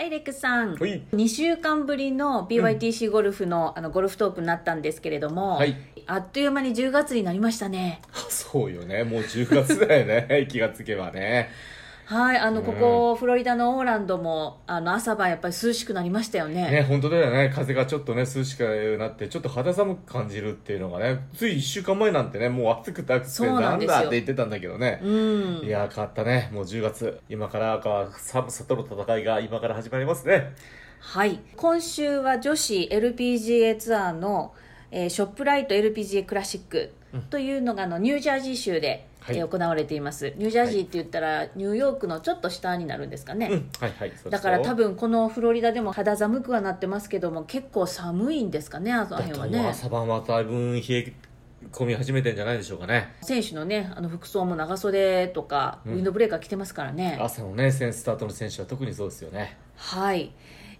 はい、レックスさん。はい。2週間ぶりの BYTC ゴルフの,、あのゴルフトークになったんですけれども、はい。あっという間に10月になりましたね。そうよね。もう10月だよね。気がつけばねはい、あの、うんここ、フロリダのオーランドも、あの、朝晩やっぱり涼しくなりましたよね。ね本当だよね。風がちょっとね涼しくなってちょっと肌寒く感じるっていうのがねつい1週間前なんてねもう暑くて暑くそてなんだって言ってたんだけどね、うん。いやー変わったね。もう10月。今からか寒さとの戦いが今から始まりますね。はい。今週は女子 LPGA ツアーの、えーショップライト LPGA クラシックというのがあのニュージャージー州で、はい。えー行われています。ニュージャージーって言ったら、ニューヨークのちょっと下になるんですかね。うんはいはいだから多分このフロリダでも肌寒くはなってますけども結構寒いんですかねあのだ辺はね。朝晩はだいぶ冷え込み始めてんじゃないでしょうかね。選手のねあの服装も長袖とか、うん。ウィンドブレーカー着てますからね。朝のね先スタートの選手は特にそうですよね。はい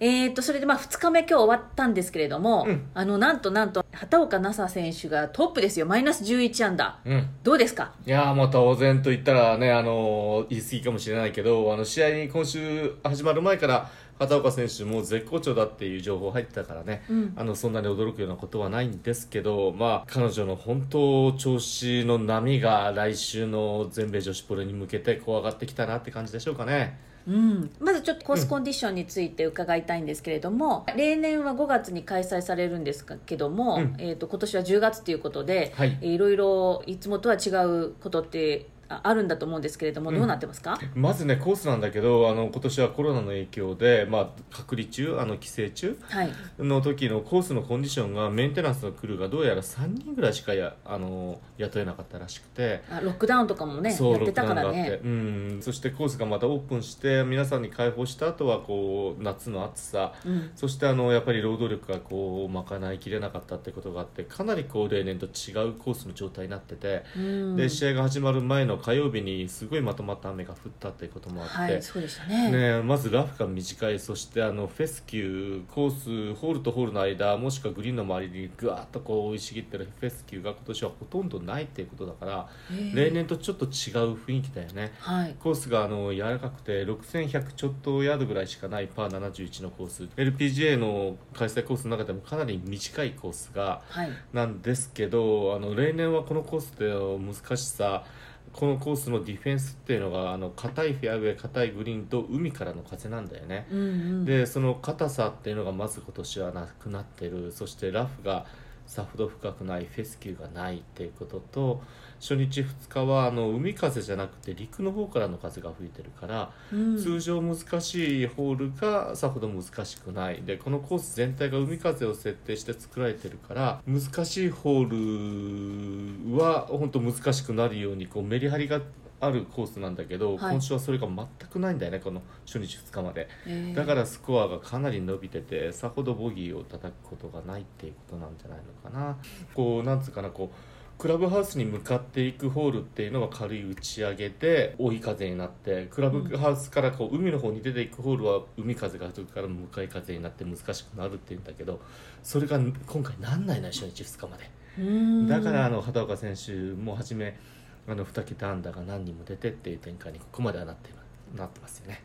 えー、とそれでまあ2日目今日終わったんですけれども、うん。あのなんとなんと畑岡奈紗選手がトップですよ。マイナス11アンダー。うん。どうですか？いやーもう当然と言ったらね、あのー言い過ぎかもしれないけど、あの試合に今週始まる前から、畑岡選手もう絶好調だっていう情報入ってたからね、うん。あのそんなに驚くようなことはないんですけど、まあ、彼女の本当調子の波が来週の全米女子プロに向けてこう上がってきたなって感じでしょうかね。うん、まずちょっとコースコンディションについて伺いたいんですけれども、例年は5月に開催されるんですけども、うん。えー、と今年は10月ということで、はい。えーいろいろいつもとは違うことってああるんだと思うんですけれども、うん。どうなってますか、まずね、コースなんだけど、あの今年はコロナの影響で、まあ、隔離中、あの規制中、はい、の時のコースのコンディションがメンテナンスのクルーがどうやら3人ぐらいしかやあの雇えなかったらしくて。あロックダウンとかもねそうやってたからね。うん、そしてコースがまたオープンして皆さんに開放した後はこう夏の暑さ。うん。そしてあのやっぱり労働力がこう賄いきれなかったってことがあってかなりこう例年と違うコースの状態になってて、うん。で試合が始まる前の火曜日にすごいまとまった雨が降ったっていうこともあって、はいそうでしたね。ね、まずラフが短いそしてあのフェスキューコースホールとホールの間もしくはグリーンの周りにぐわっとこう生い茂ってるフェスキューが今年はほとんどないっていうことだから、例年とちょっと違う雰囲気だよね。はい。コースがあの柔らかくて6100ちょっとヤードぐらいしかないパー71のコース LPGA の開催コースの中でもかなり短いコースがはい。なんですけどあの例年はこのコースでの難しさこのコースのディフェンスっていうのがあの硬いフェアウェイ硬いグリーンと海からの風なんだよね、うんうん。でその硬さっていうのがまず今年はなくなってる。そしてラフがさほど深くないフェスキューがないっていうことと初日2日はあの海風じゃなくて陸の方からの風が吹いてるから、うん。通常難しいホールがさほど難しくない。でこのコース全体が海風を設定して作られてるから難しいホールは本当難しくなるようにこうメリハリがあるコースなんだけど、はい。今週はそれが全くないんだよねこの初日2日まで。えー。だからスコアがかなり伸びててさほどボギーを叩くことがないっていうことなんじゃないのかな。こうなんつうかなこうクラブハウスに向かっていくホールっていうのは軽い打ち上げで追い風になってクラブハウスからこう海の方に出ていくホールは海風が吹くから向かい風になって難しくなるっていうんだけどそれが今回なんないのよ初日2日まで。うん。だからあの畑岡選手もはじめあの2桁アンダーが何人も出てっていう展開にここまではなってなってますよね。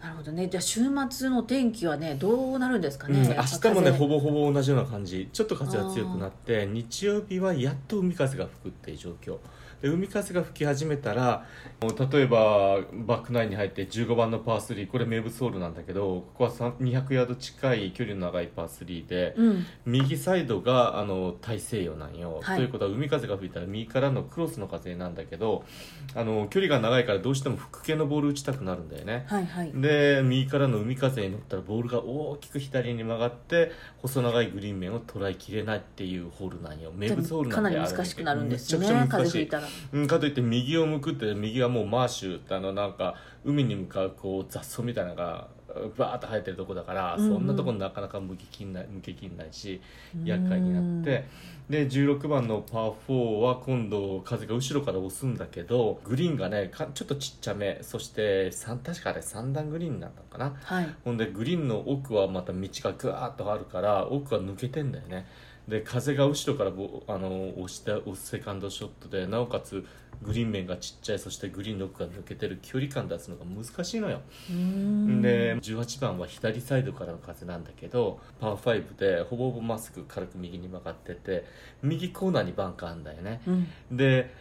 なるほどね。じゃあ週末の天気はねどうなるんですかね、うん、明日もねほぼぼほぼ同じような感じ。ちょっと風が強くなって日曜日はやっと海風が吹くっていう状況で海風が吹き始めたら例えばバックナインに入って15番のパー3これ名物ホールなんだけどここは3 200ヤード近い距離の長いパー3で、うん。右サイドがあの大西洋なんよ、はい。ということは海風が吹いたら右からのクロスの風なんだけどあの距離が長いからどうしても吹く系のボール打ちたくなるんだよね、はいはい。で右からの海風に乗ったらボールが大きく左に曲がって細長いグリーン面を捉えきれないっていうホールなんよ。名物ホールなんでかなり難しくなるんですよねめちゃくちゃ難しい。風吹いたらうん、かといって右を向くって右はもうマーシュってあのなんか海に向かうこう雑草みたいなのがバーッと生えてるとこだから、うんうん。そんなとこなかなか向ききんない向けきんないし厄介になって。で16番のパー4は今度風が後ろから押すんだけどグリーンがねかちょっとちっちゃめそして3確かあれ3段グリーンなんだかな？はい。ほんでグリーンの奥はまた道がぐわーっとあるから奥は抜けてんだよねで風が後ろからぼあの押して押すセカンドショットでなおかつグリーン面がちっちゃいそしてグリーンの奥が抜けてる距離感出すのが難しいのよ。で18番は左サイドからの風なんだけどパー5でほぼほぼまっすぐ軽く右に曲がってて右コーナーにバンカーあんだよね。うん。で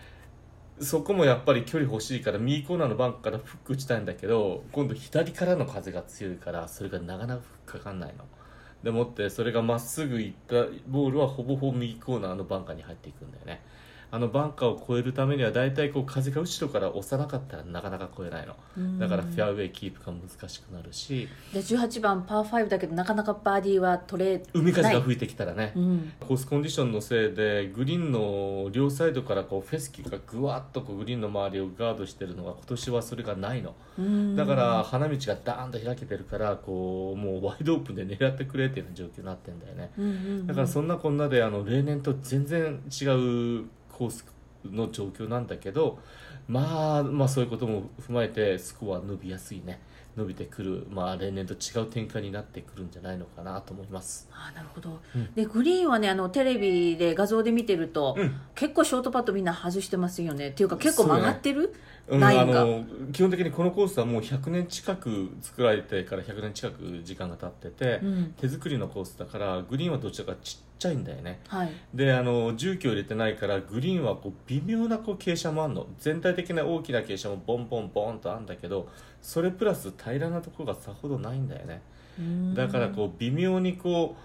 そこもやっぱり距離欲しいから右コーナーのバンクからフック打ちたいんだけど今度左からの風が強いからそれがなかなかかかんないのでもってそれがまっすぐ行ったボールはほぼほぼ右コーナーのバンカーに入っていくんだよね。あのバンカーを越えるためには大体こう風が後ろから押さなかったらなかなか越えないの。だからフェアウェイキープが難しくなるし。で18番パー5だけどなかなかバーディーは取れない。海風が吹いてきたらね。うん。コースコンディションのせいでグリーンの両サイドからこうフェスキがぐわっとこうグリーンの周りをガードしてるのが今年はそれがないの。うん。だから花道がダーンと開けてるからこうもうワイドオープンで狙ってくれっていうような状況になってんだよね。だからそんなこんなであの例年と全然違うコースの状況なんだけどまあまあそういうことも踏まえてスコア伸びやすいね。伸びてくる、まあ、例年と違う展開になってくるんじゃないのかなと思います。あなるほど、うん。でグリーンはねあのテレビで画像で見てると、うん。結構ショートパットみんな外してますよね。っていうか結構曲がってる、うん、ラインがあの基本的にこのコースはもう100年近く作られてから100年近く時間が経ってて、うん。手作りのコースだからグリーンはどちらかちっちゃいんだよね。はい。であの重機を入れてないからグリーンはこう微妙なこう傾斜もあるの。全体的な大きな傾斜もボンボンボンとあるんだけどそれプラス平らなところがさほどないんだよね。うん。だからこう微妙にこ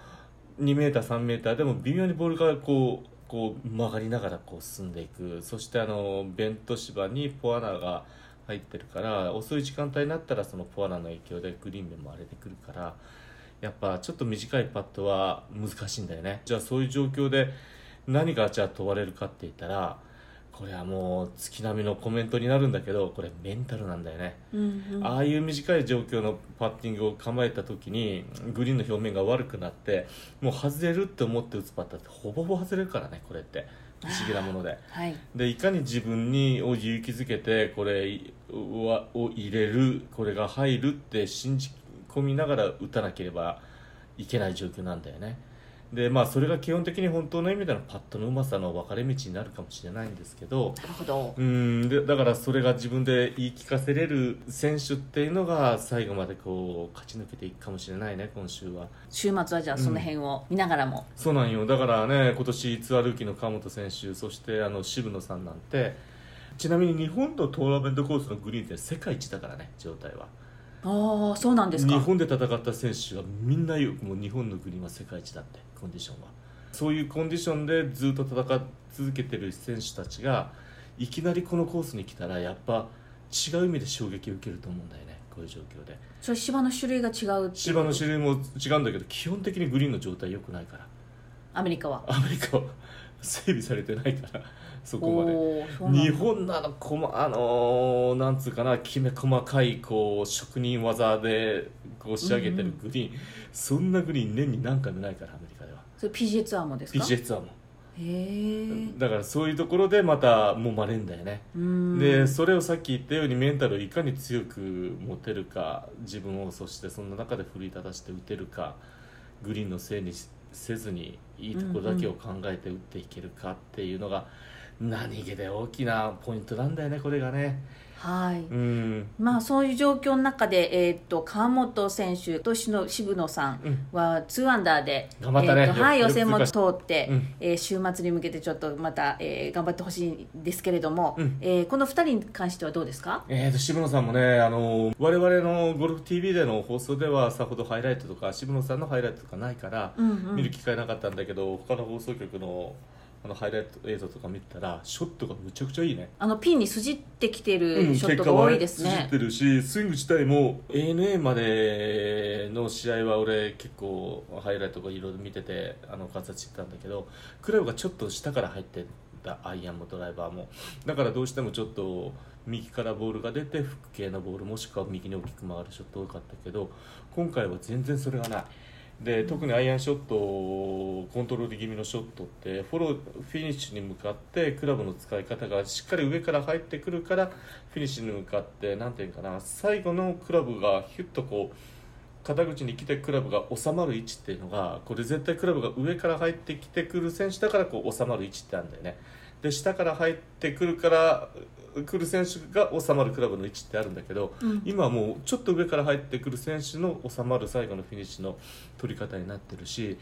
う2メーター3メーターでも微妙にボールがこうこう曲がりながらこう進んでいく。そしてあのベント芝にポアナが入ってるから遅い時間帯になったらそのポアナの影響でグリーン面も荒れてくるからやっぱちょっと短いパットは難しいんだよね。じゃあそういう状況で何がじゃあ問われるかって言ったらこれはもう月並みのコメントになるんだけどこれメンタルなんだよね。うんうん。ああいう短い状況のパッティングを構えた時にグリーンの表面が悪くなってもう外れるって思って打つパッターってほぼほぼ外れるからねこれって。不思議なもので。はい。でいかに自分にを勇気づけてこれをを入れるこれが入るって信じ込みながら打たなければいけない状況なんだよね。でまあそれが基本的に本当の意味でのパットのうまさの分かれ道になるかもしれないんですけどなるほど。うんでだからそれが自分で言い聞かせれる選手っていうのが最後までこう勝ち抜けていくかもしれないね今週は。週末はじゃあその辺を見ながらも、そうなんよ。だからね今年ツアールーキーの川本選手そしてあの渋野さんなんてちなみに日本のトーナメントコースのグリーンって世界一だからね状態はああそうなんですか。日本で戦った選手はみんなもう日本のグリーンは世界一だってコンディションは。そういうコンディションでずっと戦い続けてる選手たちがいきなりこのコースに来たらやっぱ違う意味で衝撃を受けると思うんだよねこういう状況で。それ芝の種類が違う芝の種類も違うんだけど基本的にグリーンの状態良くないから。アメリカは。アメリカは。整備されてないからそこまで。日本のあのこまあのーなんつうかなきめ細かいこう職人技でこう仕上げてるグリーン、そんなグリーン年に何回もないからアメリカでは。それ PGA ツアーもですか？PGA ツアーもへえだからそういうところでまた揉まれんだよね、うん。でそれをさっき言ったようにメンタルをいかに強く持てるか自分をそしてそんな中で奮い立たせて打てるかグリーンのせいにせずにいいところだけを考えて打っていけるかっていうのが何気で大きなポイントなんだよねこれがね。はい。うん。まあそういう状況の中で、えー、と川本選手との渋野さんうん。は2アンダーで、頑張ったね。えーとはい、よ予選も通って、うん。えー週末に向けてちょっとまた、えー頑張ってほしいんですけれども、うん。えーこの2人に関してはどうですか？えー、と渋野さんもねあの我々のゴルフ TV での放送ではさほどハイライトとか渋野さんのハイライトとかないから、うんうん。見る機会なかったんだけど他の放送局のあのハイライト映像とか見たらショットがむちゃくちゃいいね。あのピンに筋ってきてうるんショットが多いですね。結果は、筋ってるしスイング自体も ANA までの試合は俺結構ハイライトがいろいろ見ててあの観察してたんだけどクラブがちょっと下から入ってたアイアンもドライバーも。だからどうしてもちょっと右からボールが出てフック系のボールもしくは右に大きく曲がるショット多かったけど今回は全然それがないで特にアイアンショットコントロール気味のショットってフォローフィニッシュに向かってクラブの使い方がしっかり上から入ってくるからフィニッシュに向かってなんていうかな最後のクラブがヒュッとこう肩口に来てクラブが収まる位置っていうのがこれ絶対クラブが上から入ってきてくる選手だからこう収まる位置ってあるんだよね。で下から入ってくるから来る選手が収まるクラブの位置ってあるんだけど、うん。今はもうちょっと上から入ってくる選手の収まる最後のフィニッシュの取り方になってるし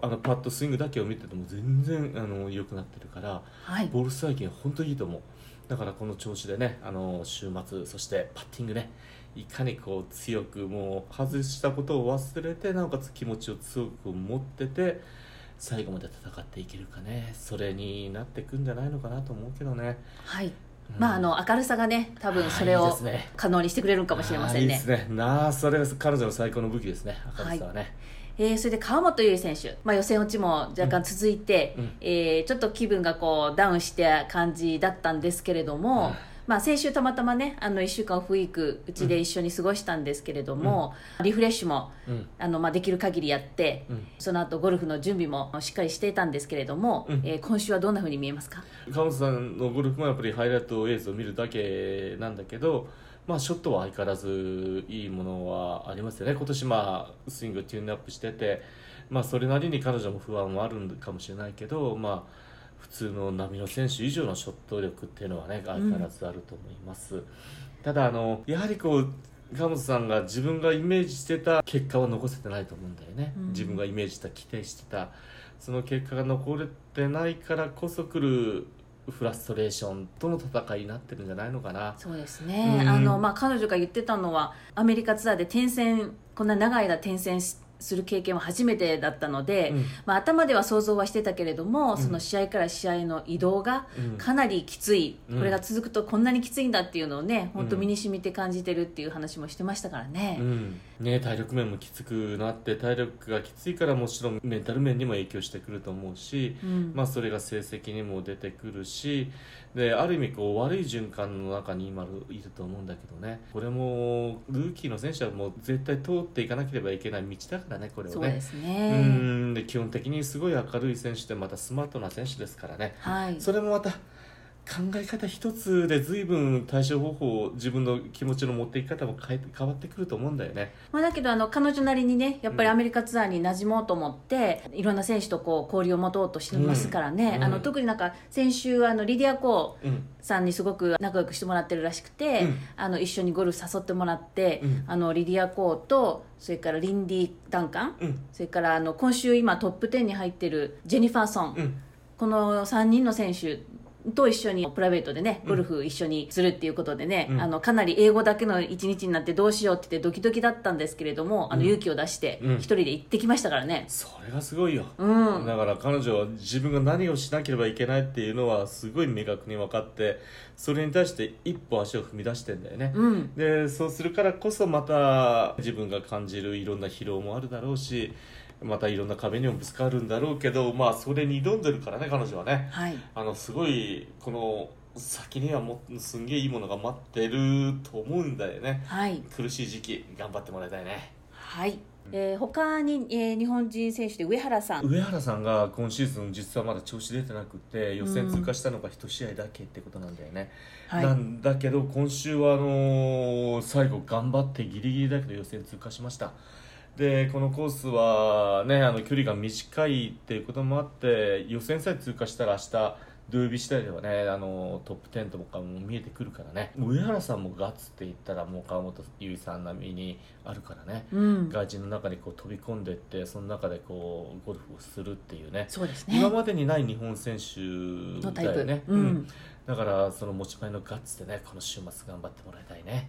あのパッドスイングだけを見てても全然あの良くなってるからはい。ボールストライキング本当にいいと思う。だからこの調子でねあの週末そしてパッティングねいかにこう強くもう外したことを忘れてなおかつ気持ちを強く持ってて最後まで戦っていけるかね。それになってくんじゃないのかなと思うけどね、はい。うん。まああの明るさがね多分それを可能にしてくれるかもしれませんね。いいですね。なあそれが彼女の最高の武器ですね。明るさはね、えーそれで川本優里選手、まあ、予選落ちも若干続いて、うん。えーちょっと気分がこうダウンした感じだったんですけれども、うんまあ、先週たまたまねあの1週間オフウィークうちで一緒に過ごしたんですけれども、リフレッシュもうん。あの、まあ、できる限りやって、うん。その後ゴルフの準備もしっかりしていたんですけれども、うん。えー今週はどんなふうに見えますか？川本さんのゴルフもやっぱりハイライト映像を見るだけなんだけど、まあ、ショットは相変わらずいいものはありますよね。今年まあスイングをテューンアップしてて、まあ、それなりに彼女も不安もあるかもしれないけど、まあ、普通の波の選手以上のショット力っていうのはね相変わらずあると思います、ただあのやはりこう川本さんが自分がイメージしてた結果は残せてないと思うんだよね、うん。自分がイメージした規定してた。その結果が残れてないからこそ来るフラストレーションとの戦いになってるんじゃないのかな。そうですね、うん。あのまあ、彼女が言ってたのはアメリカツアーで転戦こんな長い間転戦しする経験は初めてだったので、うん。まあ、頭では想像はしてたけれども、ん。その試合から試合の移動がうん。かなりきつい、うん。これが続くとこんなにきついんだっていうのをね本当うん身に染みて感じてるっていう話もしてましたからね。うん。ね、体力面もきつくなって体力がきついからもちろんメンタル面にも影響してくると思うし、うん。まあ、それが成績にも出てくるしである意味こう悪い循環の中に今いると思うんだけどね。これもルーキーの選手はもう絶対通っていかなければいけない道だからねこれをね。そうですうね、ん。で基本的にすごい明るい選手でまたスマートな選手ですからね。はい、それもまた考え方一つで随分対処方法自分の気持ちの持っていき方も変え変わってくると思うんだよね。まあ、だけどあの彼女なりにねやっぱりアメリカツアーに馴染もうと思って、いろんな選手とこう交流を持とうとしてますからね、うん。あの特になんか先週あのリディア・コーうんさんにすごく仲良くしてもらってるらしくて、うん。あの一緒にゴルフ誘ってもらって、うん。あのリディア・コーとそれからリンディ・ダンカン、うん。それからあの今週今トップ10に入ってるジェニファーソン、うん。この3人の選手と一緒にプライベートでねゴルフ一緒にするっていうことでね、うん。あのかなり英語だけの一日になってどうしようって言ってドキドキだったんですけれどもあのうん勇気を出してうん。一人で行ってきましたからね。それがすごいよ、うん。だから彼女は自分が何をしなければいけないっていうのはすごい明確に分かってそれに対して一歩足を踏み出してんだよね、うん。でそうするからこそまた自分が感じるいろんな疲労もあるだろうしまたいろんな壁にもぶつかるんだろうけどまあそれに挑んでるからね彼女はね。はい。あのすごいこの先にはもうすんげえいいものが待ってると思うんだよね。はい。苦しい時期頑張ってもらいたいね。はい、えー他に、えー日本人選手で上原さん。上原さんが今シーズン実はまだ調子出てなくて予選通過したのが1試合だけってことなんだよね、はい。なんだけど今週はあのー最後頑張ってギリギリだけど予選通過しましたでこのコースはねあの距離が短いっていうこともあって予選さえ通過したら明日土曜日次第ではねあのトップ10とかも見えてくるからね。上原さんもガッツって言ったらもう川本優衣さん並みにあるからね。うん。外人の中にこう飛び込んでいってその中でこうゴルフをするっていうね。そうですね。今までにない日本選手だよね、うん。だからその持ち前のガッツでねこの週末頑張ってもらいたいね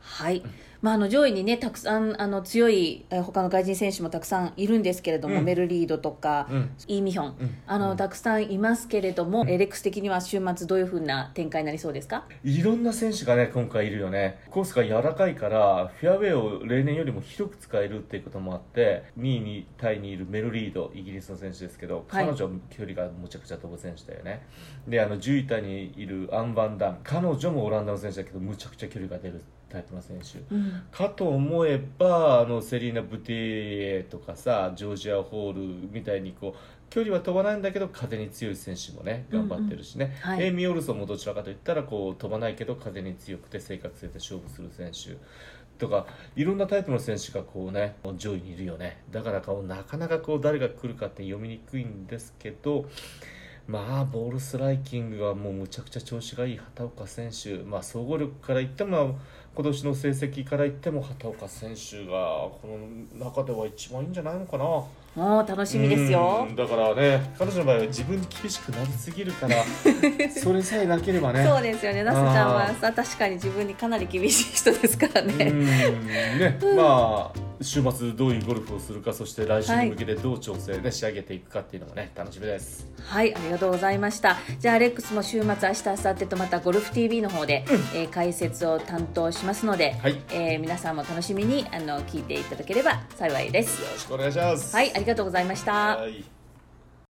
はい、まあ、あの上位にねたくさんあの強いえー他の外人選手もたくさんいるんですけれども、うん。メルリードとか、うん。イ・ミヒョン、うん。あのうんたくさんいますけれども、エレックス的には週末どういうふうな展開になりそうですか？いろんな選手がね今回いるよね。コースが柔らかいからフェアウェイを例年よりも広く使えるっていうこともあって2位にタイにいるメルリードイギリスの選手ですけどはい。彼女は距離がむちゃくちゃ飛ぶ選手だよね、であの10位タイにいるアン・バン・ダン。彼女もオランダの選手だけどむちゃくちゃ距離が出るタイプの選手。うん。かと思えばあのセリーナ・ブティエとかさジョージア・ホールみたいにこう距離は飛ばないんだけど風に強い選手もね頑張ってるしね、うんうんはい。エイミー・オルソンもどちらかといったらこう飛ばないけど風に強くて正確性で勝負する選手。とかいろんなタイプの選手がこうね上位にいるよね。だからこうなかなかこう誰が来るかって読みにくいんですけどまあボールストライキングがもうむちゃくちゃ調子がいい畑岡選手、まあ、総合力から言っても今年の成績から言っても畑岡選手がこの中では一番いいんじゃないのかな。もう楽しみですよ。うんだからね彼女の場合は自分に厳しくなりすぎるから それさえなければね。そうですよね。那須ちゃんはさ確かに自分にかなり厳しい人ですからうね。ん。ね、まあ週末どういうゴルフをするかそして来週に向けてどう調整で仕上げていくかっていうのもね楽しみです。はいありがとうございました。じゃあアレックスも週末明日明後日とまたゴルフ TV の方で、えー解説を担当しますので、はい。えー皆さんも楽しみにあの聞いていただければ幸いです。よろしくお願いします。はいありがとうございました。はい